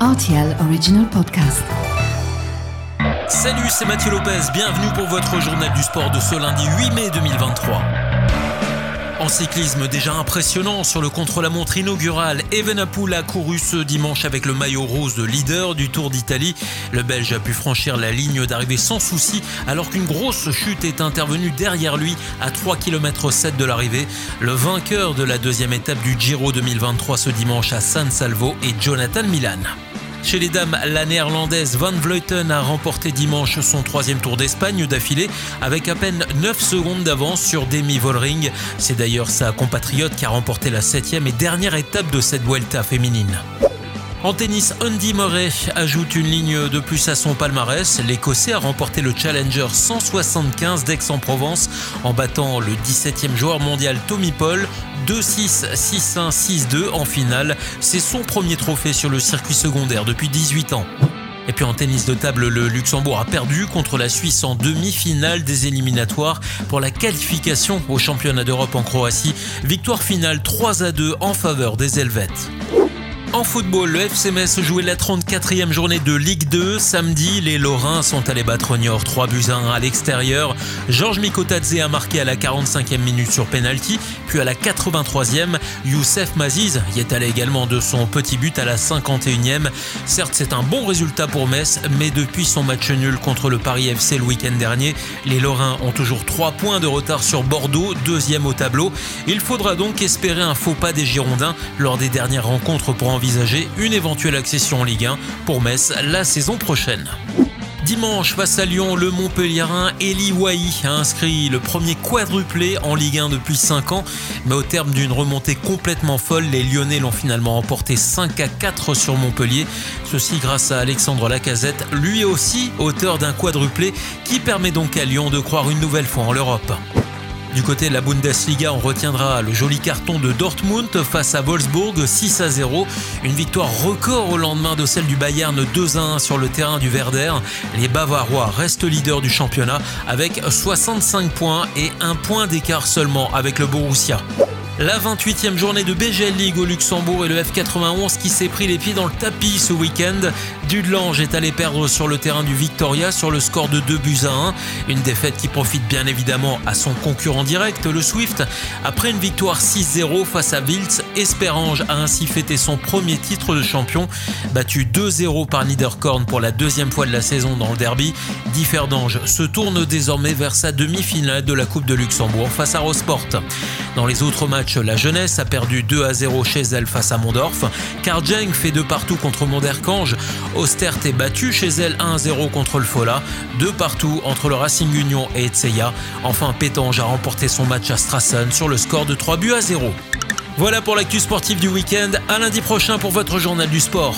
RTL Original Podcast. Salut, c'est Mathieu Lopez. Bienvenue pour votre journal du sport de ce lundi 8 mai 2023. En cyclisme déjà impressionnant sur le contre-la-montre inaugural, Evenepoel a couru ce dimanche avec le maillot rose de leader du Tour d'Italie. Le Belge a pu franchir la ligne d'arrivée sans souci alors qu'une grosse chute est intervenue derrière lui à 3 km 7 de l'arrivée. Le vainqueur de la deuxième étape du Giro 2023 ce dimanche à San Salvo est Jonathan Milan. Chez les dames, la néerlandaise Van Vleuten a remporté dimanche son troisième tour d'Espagne d'affilée avec à peine 9 secondes d'avance sur Demi Vollering. C'est d'ailleurs sa compatriote qui a remporté la septième et dernière étape de cette Vuelta féminine. En tennis, Andy Murray ajoute une ligne de plus à son palmarès. L'Écossais a remporté le Challenger 175 d'Aix-en-Provence en battant le 17e joueur mondial Tommy Paul 2-6, 6-1, 6-2 en finale. C'est son premier trophée sur le circuit secondaire depuis 18 ans. Et puis en tennis de table, le Luxembourg a perdu contre la Suisse en demi-finale des éliminatoires pour la qualification au championnat d'Europe en Croatie. Victoire finale 3 à 2 en faveur des Helvètes. En football, le FC Metz jouait la 34e journée de Ligue 2. Samedi, les Lorrains sont allés battre Niort 3 buts à 1 à l'extérieur. Georges Mikotadze a marqué à la 45e minute sur penalty, puis à la 83e, Youssef Maziz y est allé également de son petit but à la 51e. Certes, c'est un bon résultat pour Metz, mais depuis son match nul contre le Paris FC le week-end dernier, les Lorrains ont toujours 3 points de retard sur Bordeaux, deuxième au tableau. Il faudra donc espérer un faux pas des Girondins lors des dernières rencontres pour envisager une éventuelle accession en Ligue 1 pour Metz la saison prochaine. Dimanche, face à Lyon, le Montpellierin Eli Wahi a inscrit le premier quadruplé en Ligue 1 depuis 5 ans. Mais au terme d'une remontée complètement folle, les Lyonnais l'ont finalement emporté 5 à 4 sur Montpellier. Ceci grâce à Alexandre Lacazette, lui aussi auteur d'un quadruplé qui permet donc à Lyon de croire une nouvelle fois en l'Europe. Du côté de la Bundesliga, on retiendra le joli carton de Dortmund face à Wolfsburg 6 à 0. Une victoire record au lendemain de celle du Bayern 2 à 1 sur le terrain du Werder. Les Bavarois restent leaders du championnat avec 65 points et un point d'écart seulement avec le Borussia. La 28e journée de BGL League au Luxembourg et le F91 qui s'est pris les pieds dans le tapis ce week-end. Dudelange est allé perdre sur le terrain du Victoria sur le score de 2 buts à 1. Une défaite qui profite bien évidemment à son concurrent direct, le Swift. Après une victoire 6-0 face à Wiltz, Esperange a ainsi fêté son premier titre de champion. Battu 2-0 par Niederkorn pour la deuxième fois de la saison dans le derby, Differdange se tourne désormais vers sa demi-finale de la Coupe de Luxembourg face à Rosport. Dans les autres matchs, la jeunesse a perdu 2 à 0 chez elle face à Mondorf. Karjeng fait de partout contre Monderkange. Ostert est battu chez elle 1 à 0 contre le Fola. De partout entre le Racing Union et Etseya. Enfin, Pétange a remporté son match à Strassen sur le score de 3 buts à 0. Voilà pour l'actu sportive du week-end. À lundi prochain pour votre journal du sport.